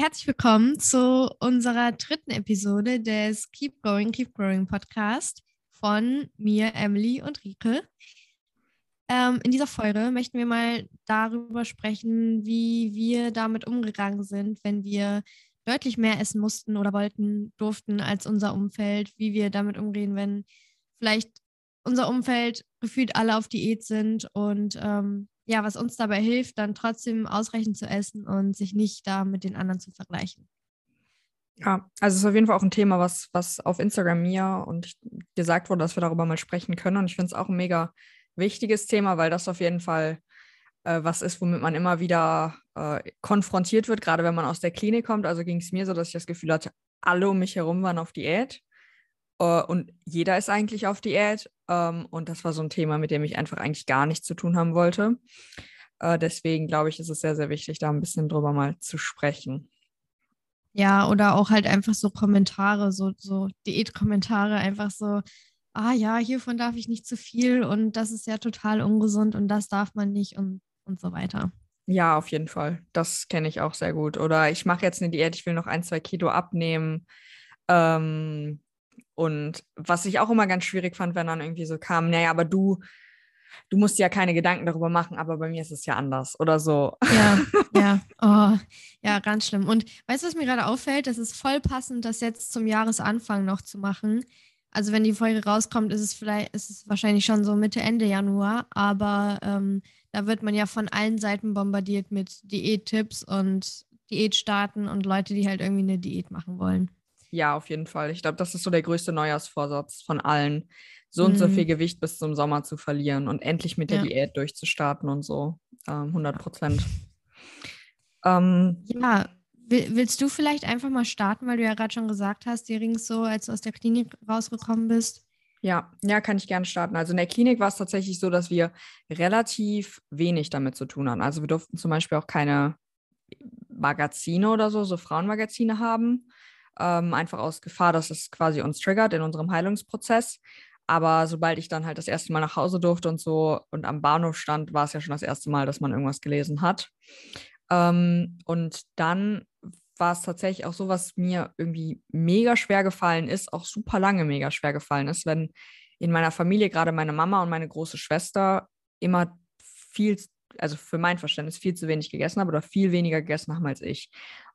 Herzlich willkommen zu unserer dritten Episode des Keep Going, Keep Growing Podcast von mir, Emily und Rike. Ähm, in dieser Folge möchten wir mal darüber sprechen, wie wir damit umgegangen sind, wenn wir deutlich mehr essen mussten oder wollten, durften als unser Umfeld, wie wir damit umgehen, wenn vielleicht unser Umfeld gefühlt alle auf Diät sind und ähm, ja, was uns dabei hilft, dann trotzdem ausreichend zu essen und sich nicht da mit den anderen zu vergleichen. Ja, also es ist auf jeden Fall auch ein Thema, was, was auf Instagram mir und gesagt wurde, dass wir darüber mal sprechen können. Und ich finde es auch ein mega wichtiges Thema, weil das auf jeden Fall äh, was ist, womit man immer wieder äh, konfrontiert wird, gerade wenn man aus der Klinik kommt. Also ging es mir so, dass ich das Gefühl hatte, alle um mich herum waren auf Diät. Uh, und jeder ist eigentlich auf Diät. Ähm, und das war so ein Thema, mit dem ich einfach eigentlich gar nichts zu tun haben wollte. Uh, deswegen glaube ich, ist es sehr, sehr wichtig, da ein bisschen drüber mal zu sprechen. Ja, oder auch halt einfach so Kommentare, so, so Diätkommentare, einfach so, ah ja, hiervon darf ich nicht zu viel und das ist ja total ungesund und das darf man nicht und, und so weiter. Ja, auf jeden Fall. Das kenne ich auch sehr gut. Oder ich mache jetzt eine Diät, ich will noch ein, zwei Kilo abnehmen. Ähm, und was ich auch immer ganz schwierig fand, wenn dann irgendwie so kam, naja, aber du, du musst ja keine Gedanken darüber machen, aber bei mir ist es ja anders oder so. Ja, ja, oh, ja, ganz schlimm. Und weißt du, was mir gerade auffällt? Das ist voll passend, das jetzt zum Jahresanfang noch zu machen. Also wenn die Folge rauskommt, ist es vielleicht, ist es wahrscheinlich schon so Mitte, Ende Januar, aber ähm, da wird man ja von allen Seiten bombardiert mit Diättipps und Diätstarten und Leute, die halt irgendwie eine Diät machen wollen. Ja, auf jeden Fall. Ich glaube, das ist so der größte Neujahrsvorsatz von allen, so und so viel mhm. Gewicht bis zum Sommer zu verlieren und endlich mit der ja. Diät durchzustarten und so. Ähm, 100 Prozent. Ähm, ja, willst du vielleicht einfach mal starten, weil du ja gerade schon gesagt hast, dir ging es so, als du aus der Klinik rausgekommen bist? Ja, ja, kann ich gerne starten. Also in der Klinik war es tatsächlich so, dass wir relativ wenig damit zu tun hatten. Also wir durften zum Beispiel auch keine Magazine oder so, so Frauenmagazine haben ähm, einfach aus Gefahr, dass es quasi uns triggert in unserem Heilungsprozess. Aber sobald ich dann halt das erste Mal nach Hause durfte und so und am Bahnhof stand, war es ja schon das erste Mal, dass man irgendwas gelesen hat. Ähm, und dann war es tatsächlich auch so, was mir irgendwie mega schwer gefallen ist, auch super lange mega schwer gefallen ist, wenn in meiner Familie gerade meine Mama und meine große Schwester immer viel, also für mein Verständnis viel zu wenig gegessen haben oder viel weniger gegessen haben als ich.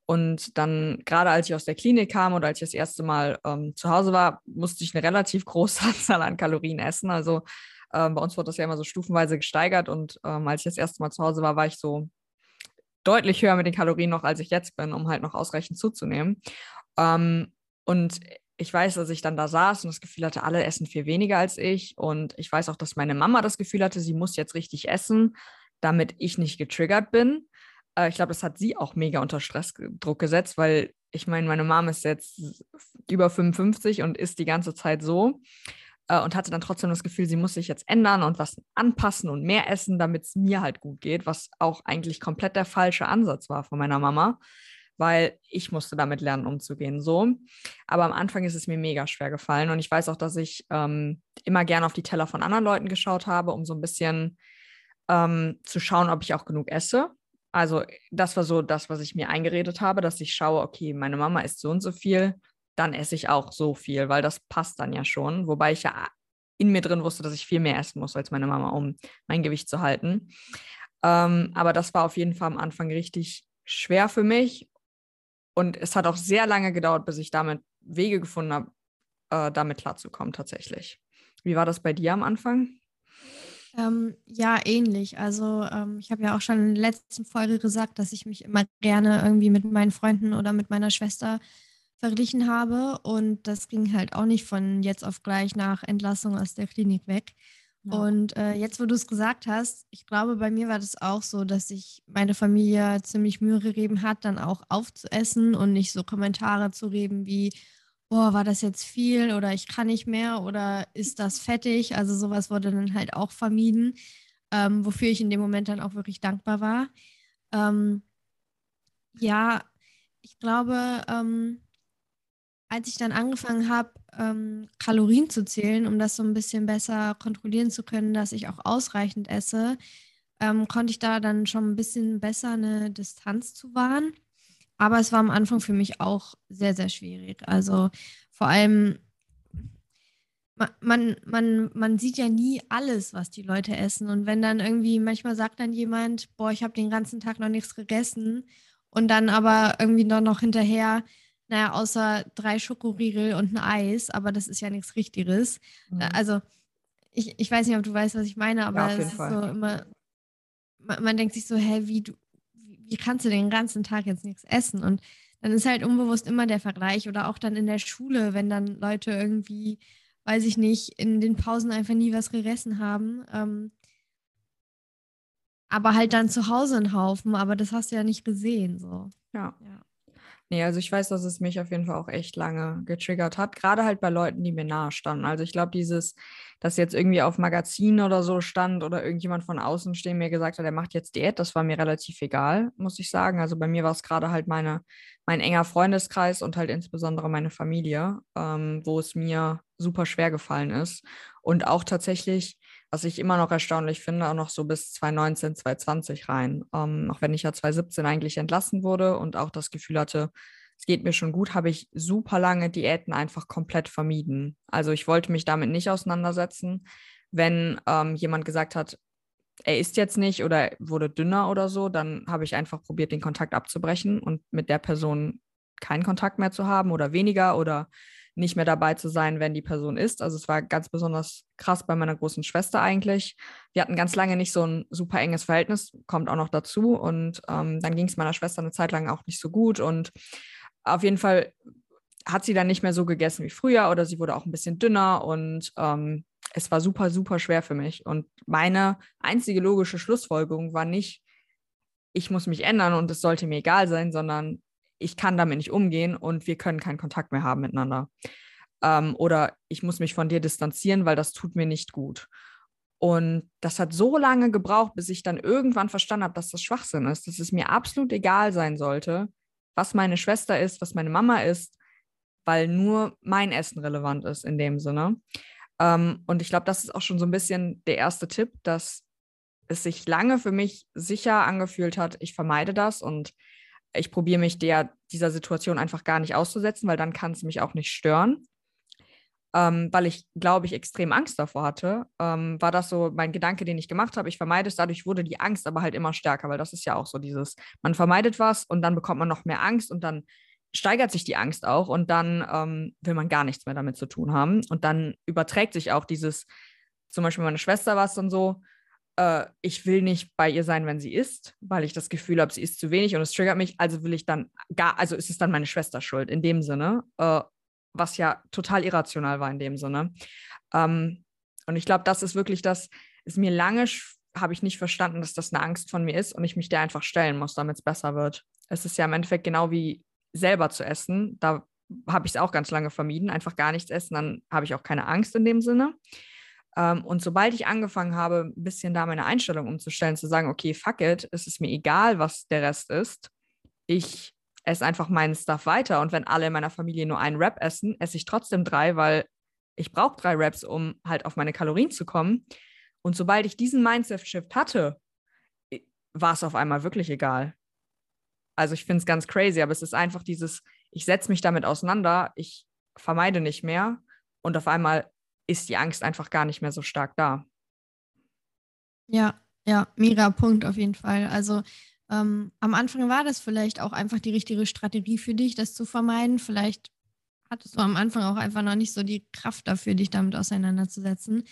Und dann, gerade als ich aus der Klinik kam oder als ich das erste Mal ähm, zu Hause war, musste ich eine relativ große Anzahl an Kalorien essen. Also ähm, bei uns wurde das ja immer so stufenweise gesteigert. Und ähm, als ich das erste Mal zu Hause war, war ich so deutlich höher mit den Kalorien noch, als ich jetzt bin, um halt noch ausreichend zuzunehmen. Ähm, und ich weiß, dass ich dann da saß und das Gefühl hatte, alle essen viel weniger als ich. Und ich weiß auch, dass meine Mama das Gefühl hatte, sie muss jetzt richtig essen, damit ich nicht getriggert bin. Äh, ich glaube, das hat sie auch mega unter Stressdruck gesetzt, weil ich meine, meine Mom ist jetzt über 55 und ist die ganze Zeit so äh, und hatte dann trotzdem das Gefühl, sie muss sich jetzt ändern und was anpassen und mehr essen, damit es mir halt gut geht, was auch eigentlich komplett der falsche Ansatz war von meiner Mama, weil ich musste damit lernen, umzugehen. So. Aber am Anfang ist es mir mega schwer gefallen und ich weiß auch, dass ich ähm, immer gerne auf die Teller von anderen Leuten geschaut habe, um so ein bisschen ähm, zu schauen, ob ich auch genug esse. Also das war so das, was ich mir eingeredet habe, dass ich schaue, okay, meine Mama isst so und so viel, dann esse ich auch so viel, weil das passt dann ja schon. Wobei ich ja in mir drin wusste, dass ich viel mehr essen muss als meine Mama, um mein Gewicht zu halten. Ähm, aber das war auf jeden Fall am Anfang richtig schwer für mich. Und es hat auch sehr lange gedauert, bis ich damit Wege gefunden habe, äh, damit klarzukommen tatsächlich. Wie war das bei dir am Anfang? Ähm, ja, ähnlich. Also ähm, ich habe ja auch schon in der letzten Folge gesagt, dass ich mich immer gerne irgendwie mit meinen Freunden oder mit meiner Schwester verglichen habe. Und das ging halt auch nicht von jetzt auf gleich nach Entlassung aus der Klinik weg. Ja. Und äh, jetzt, wo du es gesagt hast, ich glaube, bei mir war das auch so, dass sich meine Familie ziemlich Mühe gegeben hat, dann auch aufzuessen und nicht so Kommentare zu reden wie, boah, war das jetzt viel oder ich kann nicht mehr oder ist das fettig? Also sowas wurde dann halt auch vermieden, ähm, wofür ich in dem Moment dann auch wirklich dankbar war. Ähm, ja, ich glaube, ähm, als ich dann angefangen habe, ähm, Kalorien zu zählen, um das so ein bisschen besser kontrollieren zu können, dass ich auch ausreichend esse, ähm, konnte ich da dann schon ein bisschen besser eine Distanz zu wahren. Aber es war am Anfang für mich auch sehr, sehr schwierig. Also vor allem, man, man, man sieht ja nie alles, was die Leute essen. Und wenn dann irgendwie, manchmal sagt dann jemand, boah, ich habe den ganzen Tag noch nichts gegessen und dann aber irgendwie noch, noch hinterher, naja, außer drei Schokoriegel und ein Eis, aber das ist ja nichts Richtiges. Mhm. Also ich, ich weiß nicht, ob du weißt, was ich meine, aber ja, es ist Fall. so immer, man, man, denkt sich so, hä, wie, du, wie kannst du den ganzen Tag jetzt nichts essen? Und dann ist halt unbewusst immer der Vergleich oder auch dann in der Schule, wenn dann Leute irgendwie, weiß ich nicht, in den Pausen einfach nie was gegessen haben. Ähm, aber halt dann zu Hause einen Haufen, aber das hast du ja nicht gesehen. So. Ja. ja. Nee, also ich weiß, dass es mich auf jeden Fall auch echt lange getriggert hat, gerade halt bei Leuten, die mir nahe standen. Also ich glaube, dieses, dass jetzt irgendwie auf Magazinen oder so stand oder irgendjemand von außen stehen mir gesagt hat, er macht jetzt Diät, das war mir relativ egal, muss ich sagen. Also bei mir war es gerade halt meine, mein enger Freundeskreis und halt insbesondere meine Familie, ähm, wo es mir super schwer gefallen ist. Und auch tatsächlich was ich immer noch erstaunlich finde, auch noch so bis 2019, 2020 rein. Ähm, auch wenn ich ja 2017 eigentlich entlassen wurde und auch das Gefühl hatte, es geht mir schon gut, habe ich super lange Diäten einfach komplett vermieden. Also ich wollte mich damit nicht auseinandersetzen. Wenn ähm, jemand gesagt hat, er isst jetzt nicht oder wurde dünner oder so, dann habe ich einfach probiert, den Kontakt abzubrechen und mit der Person keinen Kontakt mehr zu haben oder weniger oder nicht mehr dabei zu sein, wenn die Person ist. Also es war ganz besonders krass bei meiner großen Schwester eigentlich. Wir hatten ganz lange nicht so ein super enges Verhältnis, kommt auch noch dazu. Und ähm, dann ging es meiner Schwester eine Zeit lang auch nicht so gut. Und auf jeden Fall hat sie dann nicht mehr so gegessen wie früher oder sie wurde auch ein bisschen dünner und ähm, es war super, super schwer für mich. Und meine einzige logische Schlussfolgerung war nicht, ich muss mich ändern und es sollte mir egal sein, sondern ich kann damit nicht umgehen und wir können keinen Kontakt mehr haben miteinander. Ähm, oder ich muss mich von dir distanzieren, weil das tut mir nicht gut. Und das hat so lange gebraucht, bis ich dann irgendwann verstanden habe, dass das Schwachsinn ist, dass es mir absolut egal sein sollte, was meine Schwester ist, was meine Mama ist, weil nur mein Essen relevant ist in dem Sinne. Ähm, und ich glaube, das ist auch schon so ein bisschen der erste Tipp, dass es sich lange für mich sicher angefühlt hat, ich vermeide das und ich probiere mich der, dieser Situation einfach gar nicht auszusetzen, weil dann kann es mich auch nicht stören. Ähm, weil ich, glaube ich, extrem Angst davor hatte, ähm, war das so mein Gedanke, den ich gemacht habe. Ich vermeide es, dadurch wurde die Angst aber halt immer stärker, weil das ist ja auch so dieses, man vermeidet was und dann bekommt man noch mehr Angst und dann steigert sich die Angst auch und dann ähm, will man gar nichts mehr damit zu tun haben. Und dann überträgt sich auch dieses, zum Beispiel meine Schwester es dann so, äh, ich will nicht bei ihr sein, wenn sie isst, weil ich das Gefühl habe, sie isst zu wenig und es triggert mich, also will ich dann gar, also ist es dann meine Schwester schuld in dem Sinne, äh, was ja total irrational war in dem Sinne. Ähm, und ich glaube, das ist wirklich das, ist mir lange, habe ich nicht verstanden, dass das eine Angst von mir ist und ich mich der einfach stellen muss, damit es besser wird. Es ist ja im Endeffekt genau wie selber zu essen. Da habe ich es auch ganz lange vermieden, einfach gar nichts essen, dann habe ich auch keine Angst in dem Sinne. Ähm, und sobald ich angefangen habe, ein bisschen da meine Einstellung umzustellen, zu sagen, okay, fuck it, es ist mir egal, was der Rest ist. Ich esse einfach meinen Stuff weiter. Und wenn alle in meiner Familie nur einen Wrap essen, esse ich trotzdem drei, weil ich brauche drei Wraps, um halt auf meine Kalorien zu kommen. Und sobald ich diesen Mindset-Shift hatte, war es auf einmal wirklich egal. Also ich finde es ganz crazy, aber es ist einfach dieses, ich setze mich damit auseinander, ich vermeide nicht mehr und auf einmal ist die Angst einfach gar nicht mehr so stark da. Ja, ja, mega Punkt auf jeden Fall. Also ähm, am Anfang war das vielleicht auch einfach die richtige Strategie für dich, das zu vermeiden. Vielleicht hattest du am Anfang auch einfach noch nicht so die Kraft dafür, dich damit auseinanderzusetzen.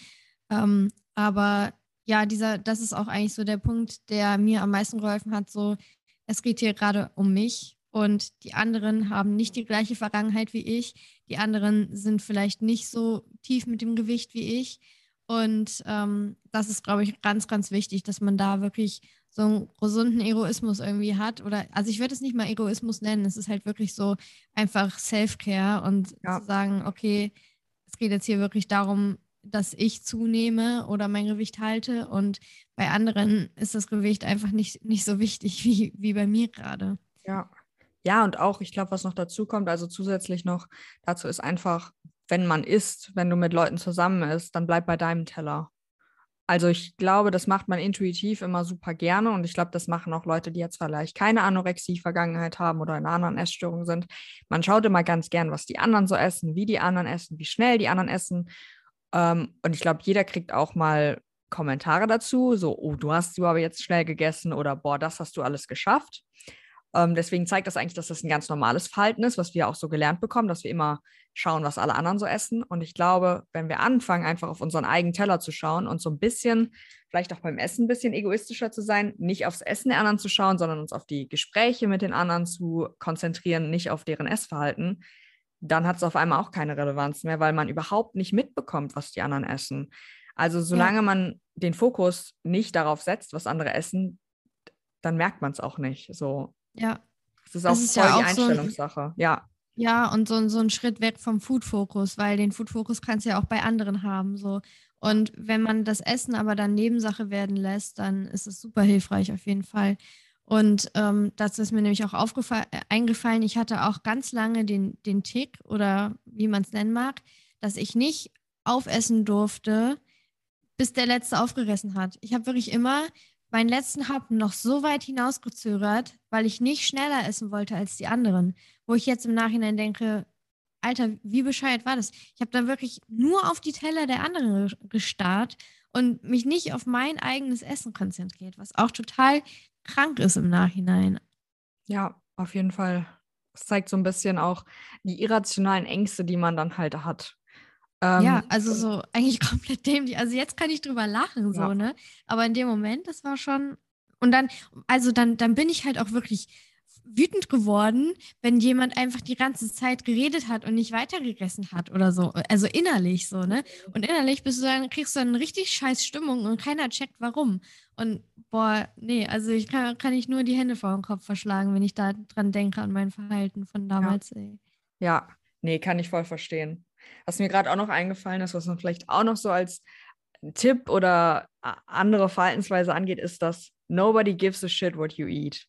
Ähm, aber ja, dieser, das ist auch eigentlich so der Punkt, der mir am meisten geholfen hat. So, es geht hier gerade um mich und die anderen haben nicht die gleiche Vergangenheit wie ich. Die anderen sind vielleicht nicht so tief mit dem Gewicht wie ich. Und ähm, das ist, glaube ich, ganz, ganz wichtig, dass man da wirklich so einen gesunden Egoismus irgendwie hat. Oder, also ich würde es nicht mal Egoismus nennen, es ist halt wirklich so einfach Self-Care und ja. zu sagen, okay, es geht jetzt hier wirklich darum, dass ich zunehme oder mein Gewicht halte. Und bei anderen ist das Gewicht einfach nicht, nicht so wichtig wie, wie bei mir gerade. Ja, ja, und auch, ich glaube, was noch dazu kommt, also zusätzlich noch dazu ist einfach, wenn man isst, wenn du mit Leuten zusammen isst, dann bleib bei deinem Teller. Also ich glaube, das macht man intuitiv immer super gerne und ich glaube, das machen auch Leute, die jetzt vielleicht keine Anorexie-Vergangenheit haben oder in einer anderen Essstörung sind. Man schaut immer ganz gern, was die anderen so essen, wie die anderen essen, wie schnell die anderen essen. Ähm, und ich glaube, jeder kriegt auch mal Kommentare dazu, so, oh, du hast du aber jetzt schnell gegessen oder boah, das hast du alles geschafft. Ähm, deswegen zeigt das eigentlich, dass das ein ganz normales Verhalten ist, was wir auch so gelernt bekommen, dass wir immer schauen, was alle anderen so essen. Und ich glaube, wenn wir anfangen, einfach auf unseren eigenen Teller zu schauen und so ein bisschen, vielleicht auch beim Essen ein bisschen egoistischer zu sein, nicht aufs Essen der anderen zu schauen, sondern uns auf die Gespräche mit den anderen zu konzentrieren, nicht auf deren Essverhalten, dann hat es auf einmal auch keine Relevanz mehr, weil man überhaupt nicht mitbekommt, was die anderen essen. Also solange ja. man den Fokus nicht darauf setzt, was andere essen, dann merkt man es auch nicht. So, ja. Das ist auch das ist voll ja die Einstellungssache. So ja. Ja, und so, so ein Schritt weg vom Food-Fokus, weil den Food-Fokus kannst du ja auch bei anderen haben. So. Und wenn man das Essen aber dann Nebensache werden lässt, dann ist es super hilfreich auf jeden Fall. Und ähm, dazu ist mir nämlich auch eingefallen, ich hatte auch ganz lange den, den Tick oder wie man es nennen mag, dass ich nicht aufessen durfte, bis der Letzte aufgegessen hat. Ich habe wirklich immer meinen letzten Happen noch so weit hinausgezögert, weil ich nicht schneller essen wollte als die anderen. Wo ich jetzt im Nachhinein denke, Alter, wie bescheuert war das? Ich habe dann wirklich nur auf die Teller der anderen gestarrt und mich nicht auf mein eigenes Essen konzentriert, was auch total krank ist im Nachhinein. Ja, auf jeden Fall. Es zeigt so ein bisschen auch die irrationalen Ängste, die man dann halt hat. Ähm, ja, also so eigentlich komplett dämlich. Also jetzt kann ich drüber lachen, so, ja. ne? Aber in dem Moment, das war schon. Und dann, also dann, dann bin ich halt auch wirklich wütend geworden, wenn jemand einfach die ganze Zeit geredet hat und nicht weitergegessen hat oder so. Also innerlich so, ne? Und innerlich bist du dann, kriegst du dann eine richtig scheiß Stimmung und keiner checkt warum. Und boah, nee, also ich kann, kann ich nur die Hände vor den Kopf verschlagen, wenn ich da dran denke an mein Verhalten von damals, ja. ey. Ja, nee, kann ich voll verstehen. Was mir gerade auch noch eingefallen ist, was man vielleicht auch noch so als Tipp oder andere Verhaltensweise angeht, ist, dass nobody gives a shit what you eat.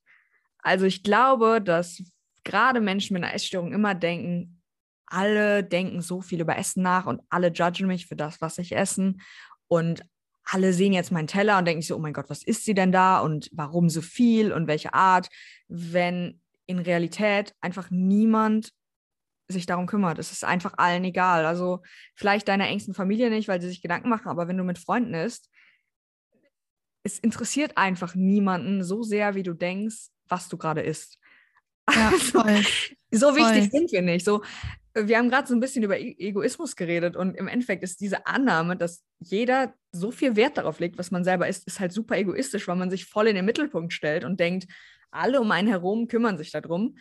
Also ich glaube, dass gerade Menschen mit einer Essstörung immer denken, alle denken so viel über Essen nach und alle judgen mich für das, was ich essen. Und alle sehen jetzt meinen Teller und denken so, oh mein Gott, was isst sie denn da und warum so viel und welche Art, wenn in Realität einfach niemand sich darum kümmert. Es ist einfach allen egal. Also vielleicht deiner engsten Familie nicht, weil sie sich Gedanken machen, aber wenn du mit Freunden isst, es interessiert einfach niemanden so sehr, wie du denkst, was du gerade isst. Ja, also, so wichtig voll. sind wir nicht. So, wir haben gerade so ein bisschen über e Egoismus geredet und im Endeffekt ist diese Annahme, dass jeder so viel Wert darauf legt, was man selber isst, ist halt super egoistisch, weil man sich voll in den Mittelpunkt stellt und denkt, alle um einen herum kümmern sich darum.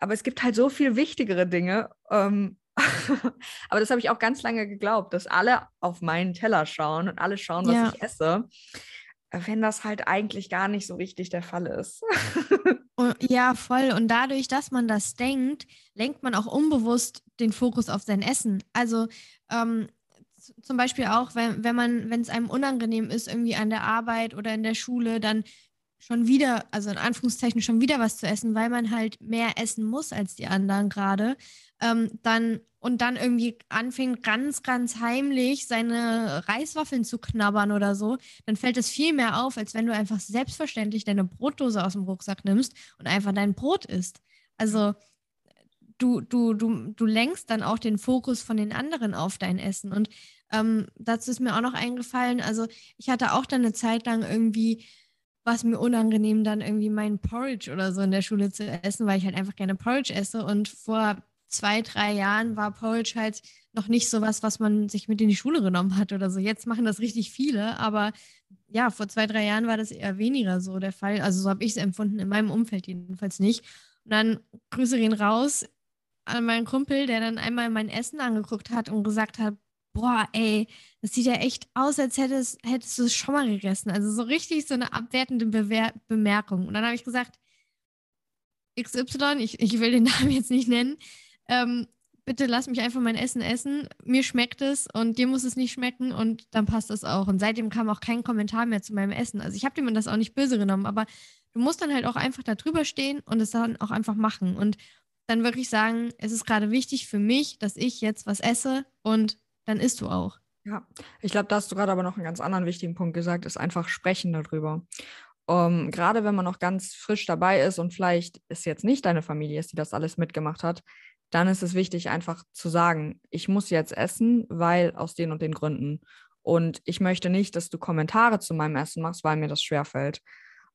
Aber es gibt halt so viel wichtigere Dinge. Ähm, aber das habe ich auch ganz lange geglaubt, dass alle auf meinen Teller schauen und alle schauen, was ja. ich esse. Wenn das halt eigentlich gar nicht so richtig der Fall ist. ja, voll. Und dadurch, dass man das denkt, lenkt man auch unbewusst den Fokus auf sein Essen. Also ähm, zum Beispiel auch, wenn, wenn man, wenn es einem unangenehm ist, irgendwie an der Arbeit oder in der Schule, dann schon wieder, also in Anführungszeichen schon wieder was zu essen, weil man halt mehr essen muss als die anderen gerade, ähm, dann und dann irgendwie anfängt ganz, ganz heimlich seine Reiswaffeln zu knabbern oder so, dann fällt es viel mehr auf, als wenn du einfach selbstverständlich deine Brotdose aus dem Rucksack nimmst und einfach dein Brot isst. Also du, du, du, du lenkst dann auch den Fokus von den anderen auf dein Essen. Und ähm, dazu ist mir auch noch eingefallen, also ich hatte auch dann eine Zeit lang irgendwie war es mir unangenehm, dann irgendwie meinen Porridge oder so in der Schule zu essen, weil ich halt einfach gerne Porridge esse. Und vor zwei, drei Jahren war Porridge halt noch nicht so was, was man sich mit in die Schule genommen hat oder so. Jetzt machen das richtig viele, aber ja, vor zwei, drei Jahren war das eher weniger so der Fall. Also so habe ich es empfunden, in meinem Umfeld jedenfalls nicht. Und dann Grüße gehen raus an meinen Kumpel, der dann einmal mein Essen angeguckt hat und gesagt hat, boah, ey, das sieht ja echt aus, als hättest, hättest du es schon mal gegessen. Also so richtig so eine abwertende Bewer Bemerkung. Und dann habe ich gesagt, XY, ich, ich will den Namen jetzt nicht nennen, ähm, bitte lass mich einfach mein Essen essen. Mir schmeckt es und dir muss es nicht schmecken und dann passt das auch. Und seitdem kam auch kein Kommentar mehr zu meinem Essen. Also ich habe dir das auch nicht böse genommen, aber du musst dann halt auch einfach da drüber stehen und es dann auch einfach machen. Und dann wirklich sagen, es ist gerade wichtig für mich, dass ich jetzt was esse und dann isst du auch. Ja, ich glaube, da hast du gerade aber noch einen ganz anderen wichtigen Punkt gesagt, ist einfach sprechen darüber. Um, ähm, gerade wenn man noch ganz frisch dabei ist und vielleicht ist jetzt nicht deine Familie ist, die das alles mitgemacht hat, dann ist es wichtig, einfach zu sagen, ich muss jetzt essen, weil aus den und den Gründen. Und ich möchte nicht, dass du Kommentare zu meinem Essen machst, weil mir das schwerfällt.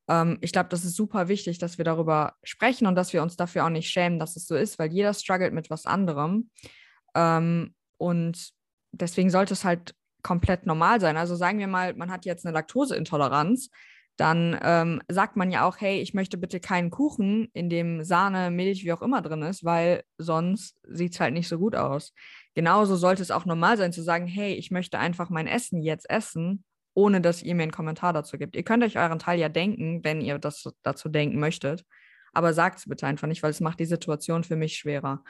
Ähm, ich glaube, das ist super wichtig, dass wir darüber sprechen und dass wir uns dafür auch nicht schämen, dass es so ist, weil jeder struggelt mit was anderem. Ähm, und deswegen sollte es halt komplett normal sein. Also sagen wir mal, man hat jetzt eine Laktoseintoleranz, dann ähm, sagt man ja auch, hey, ich möchte bitte keinen Kuchen, in dem Sahne, Milch, wie auch immer drin ist, weil sonst sieht es halt nicht so gut aus. Genauso sollte es auch normal sein zu sagen, hey, ich möchte einfach mein Essen jetzt essen ohne dass ihr mir einen Kommentar dazu gibt. Ihr könnt euch euren Teil ja denken, wenn ihr das dazu denken möchtet, aber sagt es bitte einfach nicht, weil es macht die Situation für mich schwerer.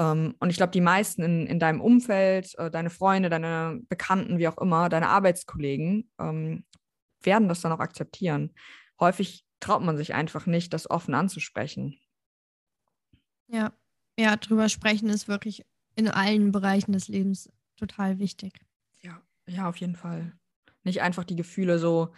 Ähm, und ich glaube, die meisten in, in deinem Umfeld, äh, deine Freunde, deine Bekannten, wie auch immer, deine Arbeitskollegen, ähm, werden das dann auch akzeptieren. Häufig traut man sich einfach nicht, das offen anzusprechen. Ja, ja, drüber sprechen ist wirklich in allen Bereichen des Lebens total wichtig. Ja, ja, auf jeden Fall. Nicht einfach die Gefühle so,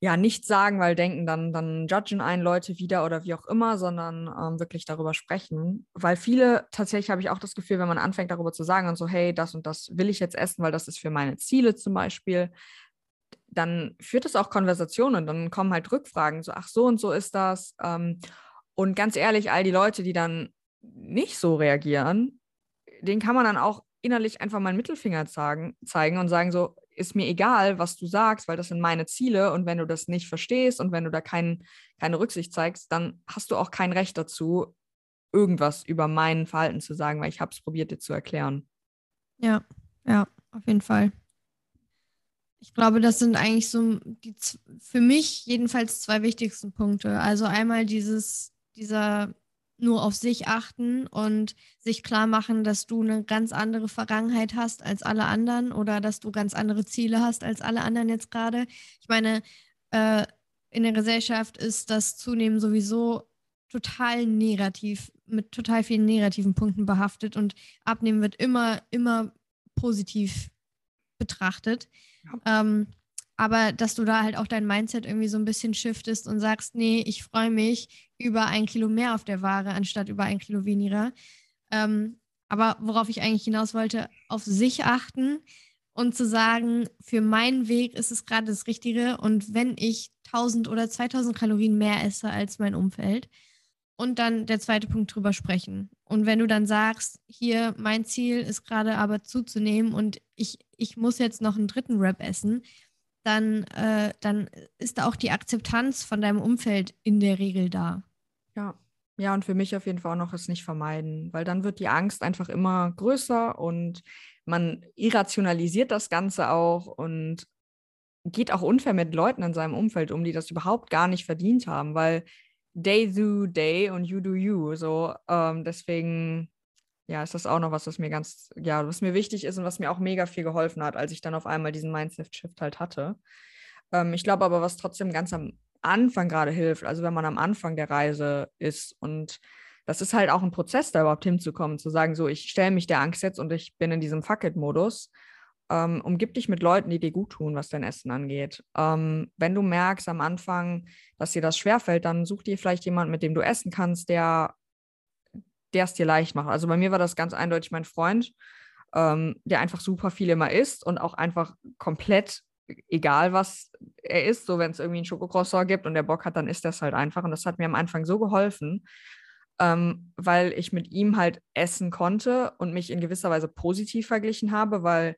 ja, nicht sagen, weil denken, dann, dann judgen einen Leute wieder oder wie auch immer, sondern ähm, wirklich darüber sprechen. Weil viele, tatsächlich habe ich auch das Gefühl, wenn man anfängt darüber zu sagen und so, hey, das und das will ich jetzt essen, weil das ist für meine Ziele zum Beispiel, dann führt es auch Konversationen, dann kommen halt Rückfragen, so, ach so und so ist das. Ähm, und ganz ehrlich, all die Leute, die dann nicht so reagieren, denen kann man dann auch innerlich einfach mal einen Mittelfinger zeigen, zeigen und sagen so, ist mir egal, was du sagst, weil das sind meine Ziele und wenn du das nicht verstehst und wenn du da kein, keine Rücksicht zeigst, dann hast du auch kein Recht dazu, irgendwas über mein Verhalten zu sagen, weil ich habe es probiert, dir zu erklären. Ja, ja, auf jeden Fall. Ich glaube, das sind eigentlich so die für mich jedenfalls zwei wichtigsten Punkte. Also einmal dieses, dieser nur auf sich achten und sich klar machen, dass du eine ganz andere Vergangenheit hast als alle anderen oder dass du ganz andere Ziele hast als alle anderen jetzt gerade. Ich meine, äh, in der Gesellschaft ist das zunehmend sowieso total negativ, mit total vielen negativen Punkten behaftet und Abnehmen wird immer, immer positiv betrachtet. Ja. Ähm, aber dass du da halt auch dein Mindset irgendwie so ein bisschen shiftest und sagst, nee, ich freue mich über ein Kilo mehr auf der Ware, anstatt über ein Kilo weniger. Ähm, aber worauf ich eigentlich hinaus wollte, auf sich achten und zu sagen, für meinen Weg ist es gerade das Richtige und wenn ich 1000 oder 2000 Kalorien mehr esse als mein Umfeld, und dann der zweite Punkt drüber sprechen. Und wenn du dann sagst, hier, mein Ziel ist gerade aber zuzunehmen und ich, ich muss jetzt noch einen dritten Rap essen, dann, äh, dann ist auch die Akzeptanz von deinem Umfeld in der Regel da. Ja. Ja, und für mich auf jeden Fall auch noch es nicht vermeiden, weil dann wird die Angst einfach immer größer und man irrationalisiert das Ganze auch und geht auch unfair mit Leuten in seinem Umfeld um, die das überhaupt gar nicht verdient haben, weil they do they und you do you. So, ähm, deswegen ja, ist das auch noch was, was mir ganz, ja, was mir wichtig ist und was mir auch mega viel geholfen hat, als ich dann auf einmal diesen Mindset-Shift halt hatte. Ähm, ich glaube aber, was trotzdem ganz am Anfang gerade hilft, also wenn man am Anfang der Reise ist und das ist halt auch ein Prozess, da überhaupt hinzukommen, zu sagen, so, ich stelle mich der Angst jetzt und ich bin in diesem Fuck-it-Modus. Ähm, umgib dich mit Leuten, die dir gut tun, was dein Essen angeht. Ähm, wenn du merkst am Anfang, dass dir das schwerfällt, dann such dir vielleicht jemanden, mit dem du essen kannst, der der es dir leicht macht. Also bei mir war das ganz eindeutig mein Freund, ähm, der einfach super viel immer isst und auch einfach komplett egal, was er isst, so wenn es irgendwie ein Schokocroissant gibt und der Bock hat, dann isst er es halt einfach. Und das hat mir am Anfang so geholfen, ähm, weil ich mit ihm halt essen konnte und mich in gewisser Weise positiv verglichen habe, weil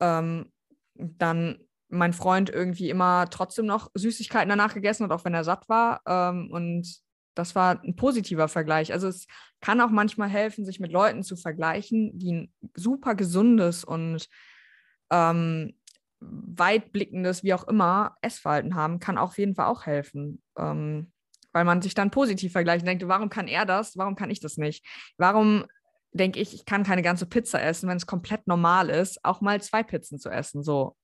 ähm, dann mein Freund irgendwie immer trotzdem noch Süßigkeiten danach gegessen hat, auch wenn er satt war. Ähm, und das war ein positiver Vergleich. Also es kann auch manchmal helfen, sich mit Leuten zu vergleichen, die ein super gesundes und ähm, weitblickendes, wie auch immer, Essverhalten haben, kann auf jeden Fall auch helfen. Ähm, weil man sich dann positiv vergleicht und denkt, warum kann er das, warum kann ich das nicht? Warum denke ich, ich kann keine ganze Pizza essen, wenn es komplett normal ist, auch mal zwei Pizzen zu essen, so.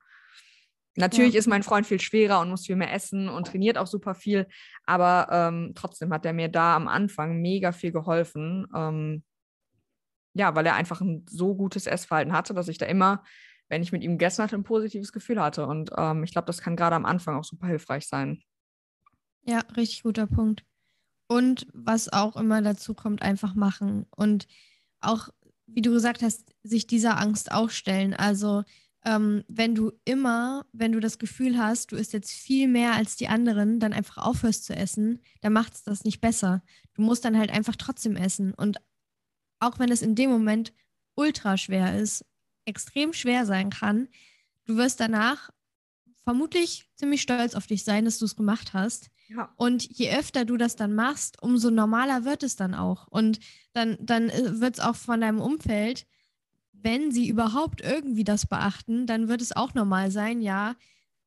Natürlich ja. ist mein Freund viel schwerer und muss viel mehr essen und trainiert auch super viel, aber ähm, trotzdem hat er mir da am Anfang mega viel geholfen. Ähm, ja, weil er einfach ein so gutes Essverhalten hatte, dass ich da immer wenn ich mit ihm gegessen hatte, ein positives Gefühl hatte. Und ähm, ich glaube, das kann gerade am Anfang auch super hilfreich sein. Ja, richtig guter Punkt. Und was auch immer dazu kommt, einfach machen. Und auch, wie du gesagt hast, sich dieser Angst auch stellen. Also ähm, wenn du immer, wenn du das Gefühl hast, du isst jetzt viel mehr als die anderen, dann einfach aufhörst zu essen, dann macht es das nicht besser. Du musst dann halt einfach trotzdem essen. Und auch wenn es in dem Moment ultra schwer ist, extrem schwer sein kann, du wirst danach vermutlich ziemlich stolz auf dich sein, dass du es gemacht hast. Ja. Und je öfter du das dann machst, umso normaler wird es dann auch. Und dann, dann äh, wird es auch von deinem Umfeld, wenn sie überhaupt irgendwie das beachten, dann wird es auch normal sein, ja,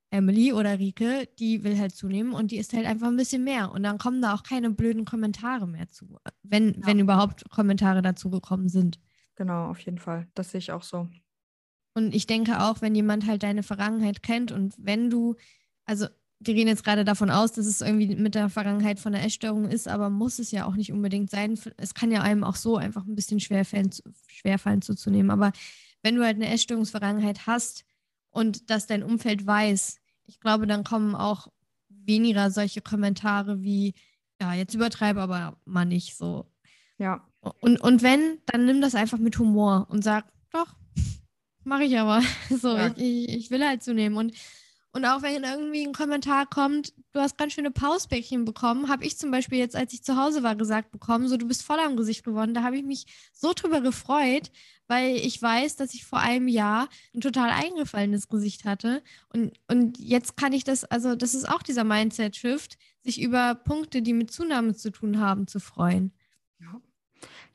Emily oder Rike, die will halt zunehmen und die ist halt einfach ein bisschen mehr. Und dann kommen da auch keine blöden Kommentare mehr zu, wenn, ja. wenn überhaupt Kommentare dazu gekommen sind. Genau, auf jeden Fall. Das sehe ich auch so. Und ich denke auch, wenn jemand halt deine Vergangenheit kennt und wenn du, also wir gehen jetzt gerade davon aus, dass es irgendwie mit der Vergangenheit von der Essstörung ist, aber muss es ja auch nicht unbedingt sein. Es kann ja einem auch so einfach ein bisschen schwerfallen, schwerfallen zuzunehmen. Aber wenn du halt eine Essstörungsvergangenheit hast und dass dein Umfeld weiß, ich glaube, dann kommen auch weniger solche Kommentare wie, ja, jetzt übertreibe aber mal nicht so. Ja. Und, und wenn, dann nimm das einfach mit Humor und sag, doch, mache ich aber. So, ja. ich, ich will halt zunehmen. Und und auch wenn irgendwie ein Kommentar kommt, du hast ganz schöne Pausbäckchen bekommen, habe ich zum Beispiel jetzt, als ich zu Hause war, gesagt bekommen, so du bist voll am Gesicht geworden. Da habe ich mich so drüber gefreut, weil ich weiß, dass ich vor einem Jahr ein total eingefallenes Gesicht hatte. Und, und jetzt kann ich das, also das ist auch dieser Mindset-Shift, sich über Punkte, die mit Zunahme zu tun haben, zu freuen.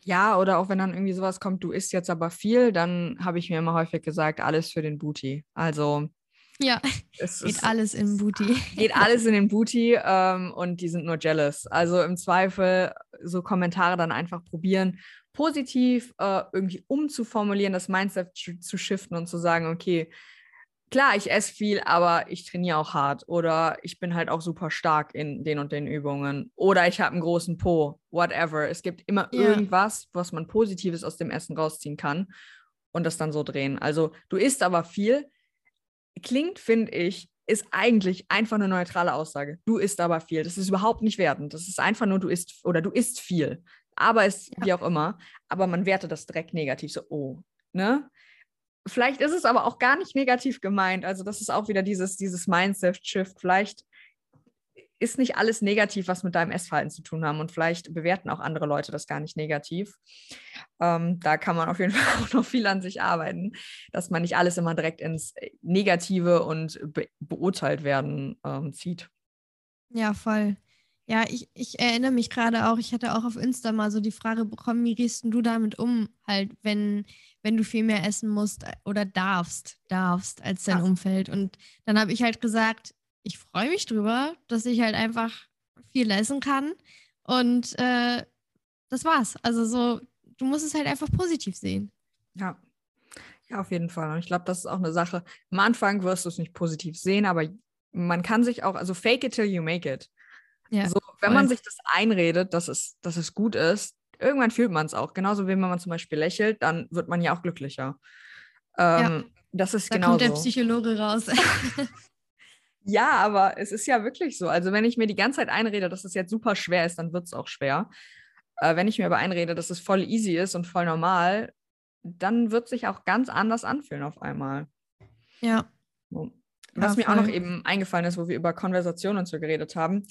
Ja. Oder auch wenn dann irgendwie sowas kommt, du isst jetzt aber viel, dann habe ich mir immer häufig gesagt, alles für den Booty. Also ja, es geht ist, alles in Booty. Geht alles in den Booty ähm, und die sind nur jealous. Also im Zweifel so Kommentare dann einfach probieren, positiv äh, irgendwie umzuformulieren, das Mindset zu shiften und zu sagen, okay, klar, ich esse viel, aber ich trainiere auch hart oder ich bin halt auch super stark in den und den Übungen oder ich habe einen großen Po, whatever. Es gibt immer ja. irgendwas, was man Positives aus dem Essen rausziehen kann und das dann so drehen. Also du isst aber viel, klingt, finde ich, ist eigentlich einfach eine neutrale Aussage. Du isst aber viel. Das ist überhaupt nicht wertend. Das ist einfach nur, du isst oder du isst viel. Aber ist ja. wie auch immer. Aber man wertet das direkt negativ. So, oh, ne? Vielleicht ist es aber auch gar nicht negativ gemeint. Also, das ist auch wieder dieses, dieses Mindset-Shift. Vielleicht ist nicht alles negativ, was mit deinem Essverhalten zu tun haben. Und vielleicht bewerten auch andere Leute das gar nicht negativ. Ähm, da kann man auf jeden Fall auch noch viel an sich arbeiten, dass man nicht alles immer direkt ins äh, Negative und be beurteilt werden ähm, zieht. Ja, voll. Ja, ich, ich erinnere mich gerade auch, ich hatte auch auf Insta mal so die Frage bekommen, wie gehst du damit um, halt, wenn, wenn du viel mehr essen musst oder darfst, darfst als dein Ach. Umfeld. Und dann habe ich halt gesagt, ich freue mich drüber, dass ich halt einfach viel essen kann. Und äh, das war's. Also so, du musst es halt einfach positiv sehen. Ja. Ja, auf jeden Fall. Und ich glaube, das ist auch eine Sache. Am Anfang wirst du es nicht positiv sehen, aber man kann sich auch, also fake it till you make it. Ja, so, wenn voll. man sich das einredet, dass es, dass es gut ist, irgendwann fühlt man es auch. Genauso wie wenn man zum Beispiel lächelt, dann wird man ja auch glücklicher. Ähm, ja. Das ist da genau. kommt der Psychologe raus. Ja, aber es ist ja wirklich so. Also wenn ich mir die ganze Zeit einrede, dass es jetzt super schwer ist, dann wird es auch schwer. Äh, wenn ich mir aber einrede, dass es voll easy ist und voll normal, dann wird sich auch ganz anders anfühlen auf einmal. Ja. So. Was ja, mir auch noch eben eingefallen ist, wo wir über Konversationen und so geredet haben,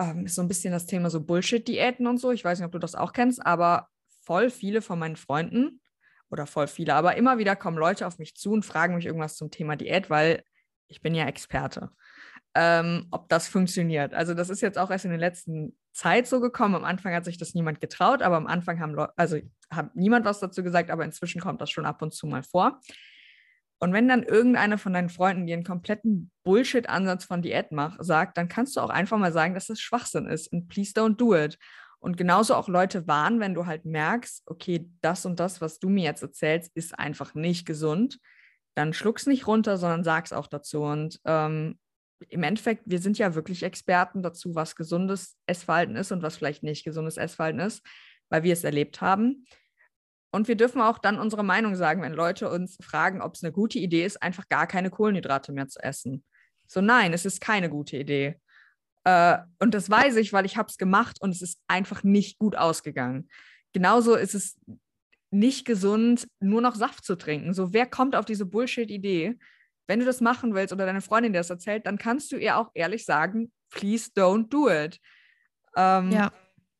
ähm, ist so ein bisschen das Thema so Bullshit-Diäten und so. Ich weiß nicht, ob du das auch kennst, aber voll viele von meinen Freunden oder voll viele, aber immer wieder kommen Leute auf mich zu und fragen mich irgendwas zum Thema Diät, weil ich bin ja Experte ähm, ob das funktioniert. Also das ist jetzt auch erst in der letzten Zeit so gekommen. Am Anfang hat sich das niemand getraut, aber am Anfang haben Leute, also hat niemand was dazu gesagt, aber inzwischen kommt das schon ab und zu mal vor. Und wenn dann irgendeiner von deinen Freunden dir einen kompletten Bullshit-Ansatz von Diät macht, sagt, dann kannst du auch einfach mal sagen, dass das Schwachsinn ist und please don't do it. Und genauso auch Leute warnen, wenn du halt merkst, okay, das und das, was du mir jetzt erzählst, ist einfach nicht gesund, dann schluck's nicht runter, sondern sag's auch dazu. Und ähm, im Endeffekt, wir sind ja wirklich Experten dazu, was gesundes Essverhalten ist und was vielleicht nicht gesundes Essverhalten ist, weil wir es erlebt haben. Und wir dürfen auch dann unsere Meinung sagen, wenn Leute uns fragen, ob es eine gute Idee ist, einfach gar keine Kohlenhydrate mehr zu essen. So, nein, es ist keine gute Idee. Äh, und das weiß ich, weil ich habe es gemacht und es ist einfach nicht gut ausgegangen. Genauso ist es nicht gesund, nur noch Saft zu trinken. So, wer kommt auf diese Bullshit-Idee? Wenn du das machen willst oder deine Freundin dir das erzählt, dann kannst du ihr auch ehrlich sagen, please don't do it. Ähm, ja.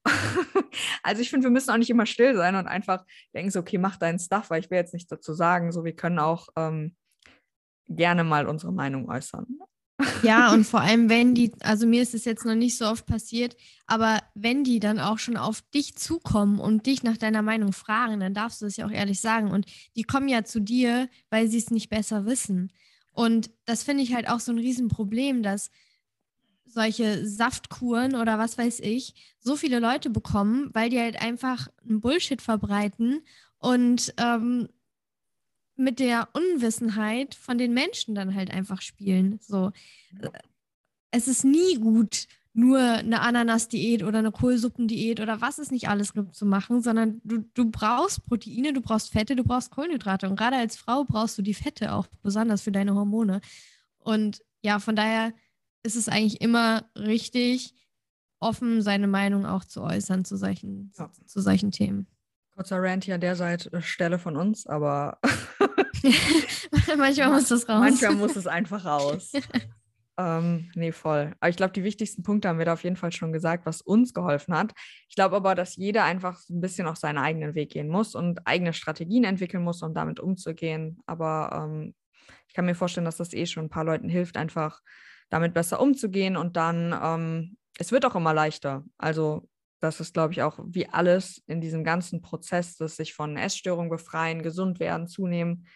also ich finde, wir müssen auch nicht immer still sein und einfach denken so, okay, mach deinen Stuff, weil ich will jetzt nichts dazu sagen. So, wir können auch ähm, gerne mal unsere Meinung äußern. Ja, und vor allem, wenn die, also mir ist es jetzt noch nicht so oft passiert, aber wenn die dann auch schon auf dich zukommen und dich nach deiner Meinung fragen, dann darfst du es ja auch ehrlich sagen. Und die kommen ja zu dir, weil sie es nicht besser wissen. Und das finde ich halt auch so ein Riesenproblem, dass solche Saftkuren oder was weiß ich so viele Leute bekommen, weil die halt einfach einen Bullshit verbreiten und ähm, mit der Unwissenheit von den Menschen dann halt einfach spielen. So, es ist nie gut, nur eine Ananas-Diät oder eine Kohlsuppendiät oder was es nicht alles gibt zu machen, sondern du, du brauchst Proteine, du brauchst Fette, du brauchst Kohlenhydrate. Und gerade als Frau brauchst du die Fette auch besonders für deine Hormone. Und ja, von daher ist es eigentlich immer richtig, offen seine Meinung auch zu äußern zu solchen, ja. zu, solchen Themen. Kurzer Rant hier an der Seite, Stelle von uns, aber manchmal muss das raus. Manchmal muss es einfach raus. ähm, nee, voll. Aber ich glaube, die wichtigsten Punkte haben wir da auf jeden Fall schon gesagt, was uns geholfen hat. Ich glaube aber, dass jeder einfach ein bisschen auf seinen eigenen Weg gehen muss und eigene Strategien entwickeln muss, um damit umzugehen. Aber ähm, ich kann mir vorstellen, dass das eh schon ein paar Leuten hilft, einfach damit besser umzugehen und dann, ähm, es wird auch immer leichter. Also das ist, glaube ich, auch wie alles in diesem ganzen Prozess, das sich von Essstörungen befreien, gesund werden, zunehmen.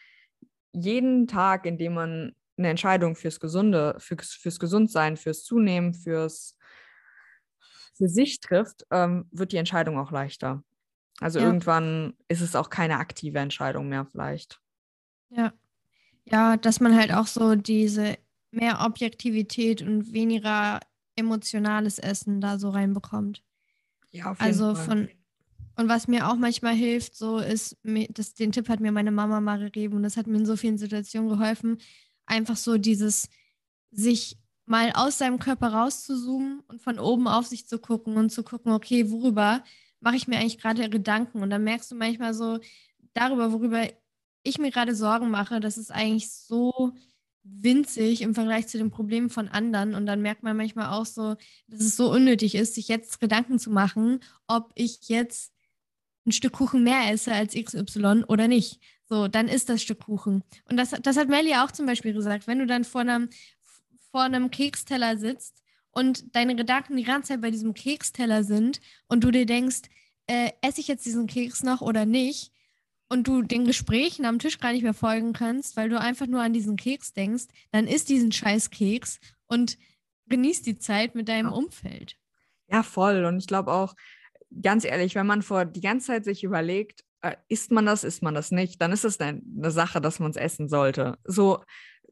Jeden Tag, in dem man eine Entscheidung fürs Gesunde, fürs, fürs Gesundsein, fürs Zunehmen, fürs für sich trifft, ähm, wird die Entscheidung auch leichter. Also ja. irgendwann ist es auch keine aktive Entscheidung mehr vielleicht. Ja. Ja, dass man halt auch so diese mehr Objektivität und weniger emotionales Essen da so reinbekommt. Ja, auf jeden also Fall. von und was mir auch manchmal hilft, so ist, das, den Tipp hat mir meine Mama mal gegeben und das hat mir in so vielen Situationen geholfen, einfach so dieses sich mal aus seinem Körper rauszuzoomen und von oben auf sich zu gucken und zu gucken, okay, worüber mache ich mir eigentlich gerade Gedanken? Und dann merkst du manchmal so darüber, worüber ich mir gerade Sorgen mache, das ist eigentlich so winzig im Vergleich zu den Problemen von anderen. Und dann merkt man manchmal auch so, dass es so unnötig ist, sich jetzt Gedanken zu machen, ob ich jetzt ein Stück Kuchen mehr esse als XY oder nicht. So, dann ist das Stück Kuchen. Und das, das hat Melly auch zum Beispiel gesagt, wenn du dann vor einem, vor einem Keksteller sitzt und deine Gedanken die ganze Zeit bei diesem Keksteller sind und du dir denkst, äh, esse ich jetzt diesen Keks noch oder nicht, und du den Gesprächen am Tisch gar nicht mehr folgen kannst, weil du einfach nur an diesen Keks denkst, dann isst diesen scheiß Keks und genießt die Zeit mit deinem Umfeld. Ja, voll. Und ich glaube auch, ganz ehrlich, wenn man vor die ganze Zeit sich überlegt, äh, isst man das, isst man das nicht, dann ist es eine, eine Sache, dass man es essen sollte. So,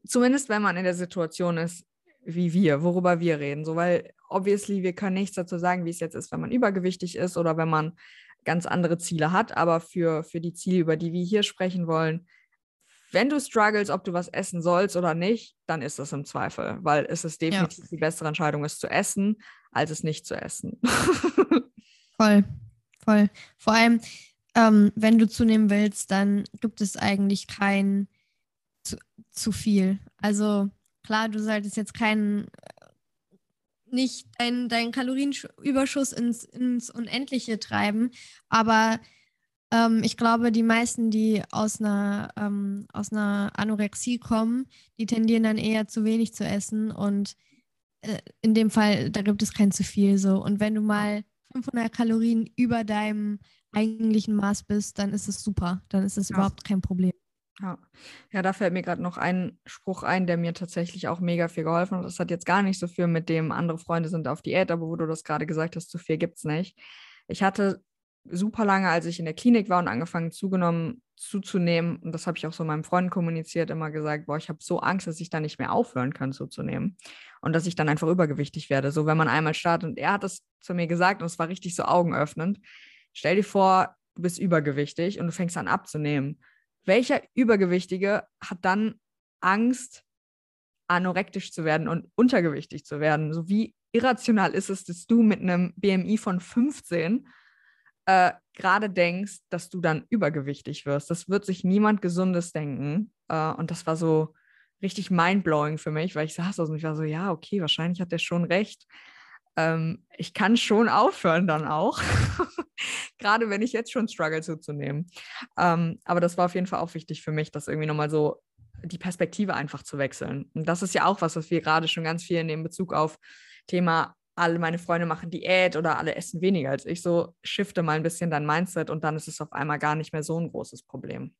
zumindest wenn man in der Situation ist, wie wir, worüber wir reden. So, weil obviously wir können nichts dazu sagen, wie es jetzt ist, wenn man übergewichtig ist oder wenn man ganz andere Ziele hat. Aber für, für die Ziele, über die wir hier sprechen wollen, wenn du struggles, ob du was essen sollst oder nicht, dann ist das im Zweifel, weil es ist definitiv ja. die bessere Entscheidung, es zu essen, als es nicht zu essen. voll, voll. Vor allem, ähm, wenn du zunehmen willst, dann gibt es eigentlich kein zu, zu viel. Also klar, du solltest jetzt keinen nicht deinen dein Kalorienüberschuss ins, ins Unendliche treiben. Aber ähm, ich glaube, die meisten, die aus einer, ähm, aus einer Anorexie kommen, die tendieren dann eher zu wenig zu essen. Und äh, in dem Fall, da gibt es kein zu viel so. Und wenn du mal 500 Kalorien über deinem eigentlichen Maß bist, dann ist es super. Dann ist es ja. überhaupt kein Problem. Ja. ja, da fällt mir gerade noch ein Spruch ein, der mir tatsächlich auch mega viel geholfen hat. Das hat jetzt gar nicht so viel mit dem, andere Freunde sind auf Diät, aber wo du das gerade gesagt hast, zu viel gibt es nicht. Ich hatte super lange, als ich in der Klinik war und angefangen zugenommen, zuzunehmen, und das habe ich auch so meinem Freund kommuniziert, immer gesagt, boah, ich habe so Angst, dass ich da nicht mehr aufhören kann zuzunehmen und dass ich dann einfach übergewichtig werde. So, wenn man einmal startet, und er hat das zu mir gesagt und es war richtig so augenöffnend. Stell dir vor, du bist übergewichtig und du fängst an abzunehmen. Welcher Übergewichtige hat dann Angst, anorektisch zu werden und untergewichtig zu werden? So wie irrational ist es, dass du mit einem BMI von 15 äh, gerade denkst, dass du dann übergewichtig wirst. Das wird sich niemand Gesundes denken. Äh, und das war so richtig mindblowing für mich, weil ich saß und ich war so, ja, okay, wahrscheinlich hat der schon recht. Ähm, ich kann schon aufhören dann auch. gerade wenn ich jetzt schon struggle zuzunehmen. Ähm, aber das war auf jeden Fall auch wichtig für mich, das irgendwie nochmal so die Perspektive einfach zu wechseln. Und das ist ja auch was, was wir gerade schon ganz viel in Bezug auf Thema alle meine Freunde machen Diät oder alle essen weniger als ich. So shifte mal ein bisschen dein Mindset und dann ist es auf einmal gar nicht mehr so ein großes Problem.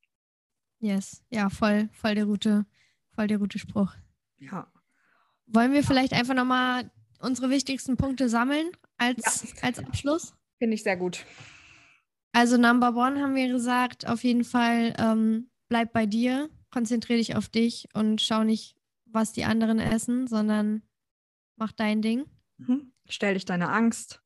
Yes, ja, voll, voll der gute, voll der gute Spruch. Ja. Wollen wir vielleicht einfach nochmal unsere wichtigsten Punkte sammeln als, ja. als Abschluss? Finde ich sehr gut. Also Number One haben wir gesagt, auf jeden Fall ähm, bleib bei dir, konzentriere dich auf dich und schau nicht, was die anderen essen, sondern mach dein Ding. Mhm. Stell dich deine Angst,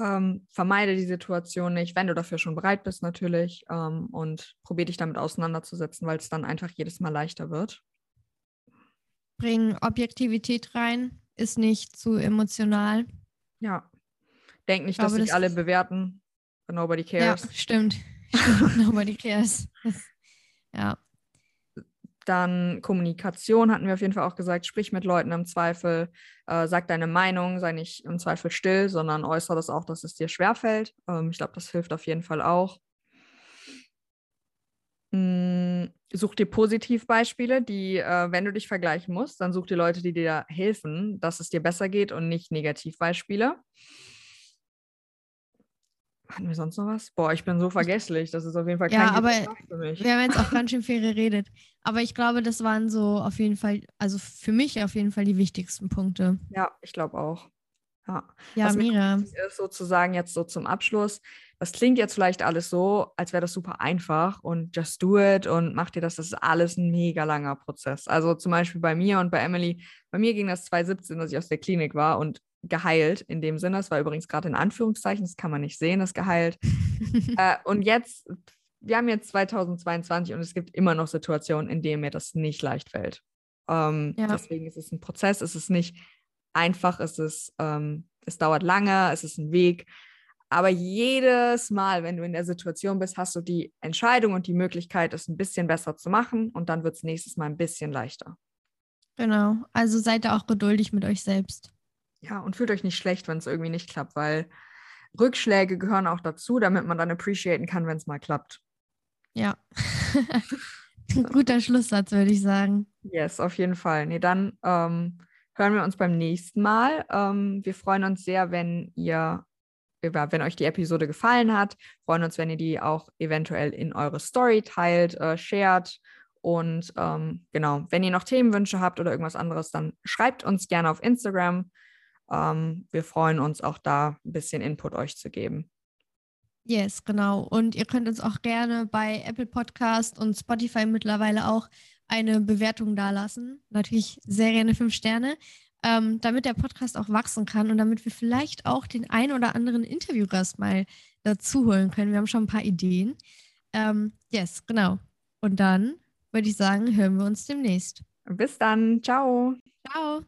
ähm, vermeide die Situation nicht, wenn du dafür schon bereit bist natürlich ähm, und probier dich damit auseinanderzusetzen, weil es dann einfach jedes Mal leichter wird. Bring Objektivität rein, ist nicht zu emotional. Ja. Denk nicht, glaube, dass sich das alle bewerten. Nobody cares. Ja, stimmt. Nobody cares. ja. Dann Kommunikation hatten wir auf jeden Fall auch gesagt, sprich mit Leuten im Zweifel, äh, sag deine Meinung, sei nicht im Zweifel still, sondern äußere das auch, dass es dir schwerfällt. Ähm, ich glaube, das hilft auf jeden Fall auch. Mm, such dir Positivbeispiele, die, äh, wenn du dich vergleichen musst, dann such dir Leute, die dir helfen, dass es dir besser geht und nicht Negativbeispiele. Hatten wir sonst noch was? Boah, ich bin so vergesslich. Das ist auf jeden Fall kein ja, aber für mich. Wir haben jetzt auch ganz schön viel geredet. Aber ich glaube, das waren so auf jeden Fall, also für mich auf jeden Fall die wichtigsten Punkte. Ja, ich glaube auch. Ja, ja Was Mira. Ist sozusagen jetzt so zum Abschluss. Das klingt jetzt vielleicht alles so, als wäre das super einfach und just do it und mach dir das. Das ist alles ein mega langer Prozess. Also zum Beispiel bei mir und bei Emily. Bei mir ging das 2017, dass ich aus der Klinik war und geheilt in dem Sinne. Das war übrigens gerade in Anführungszeichen, das kann man nicht sehen, das geheilt. äh, und jetzt, wir haben jetzt 2022 und es gibt immer noch Situationen, in denen mir das nicht leicht fällt. Ähm, ja. Deswegen ist es ein Prozess, es ist nicht einfach, es ist, ähm, es dauert lange, es ist ein Weg. Aber jedes Mal, wenn du in der Situation bist, hast du die Entscheidung und die Möglichkeit, es ein bisschen besser zu machen und dann wird es nächstes Mal ein bisschen leichter. Genau, also seid da auch geduldig mit euch selbst. Ja, und fühlt euch nicht schlecht, wenn es irgendwie nicht klappt, weil Rückschläge gehören auch dazu, damit man dann appreciaten kann, wenn es mal klappt. Ja. Ein guter Schlusssatz, würde ich sagen. Yes, auf jeden Fall. Nee, dann ähm, hören wir uns beim nächsten Mal. Ähm, wir freuen uns sehr, wenn ihr, wenn euch die Episode gefallen hat. Freuen uns, wenn ihr die auch eventuell in eure Story teilt, äh, shared. Und ähm, genau, wenn ihr noch Themenwünsche habt oder irgendwas anderes, dann schreibt uns gerne auf Instagram. Ähm, wir freuen uns auch da ein bisschen Input euch zu geben. Yes, genau. Und ihr könnt uns auch gerne bei Apple Podcast und Spotify mittlerweile auch eine Bewertung dalassen. Natürlich sehr gerne fünf Sterne, ähm, damit der Podcast auch wachsen kann und damit wir vielleicht auch den ein oder anderen Interviewgast mal dazu holen können. Wir haben schon ein paar Ideen. Ähm, yes, genau. Und dann würde ich sagen, hören wir uns demnächst. Bis dann. Ciao. Ciao.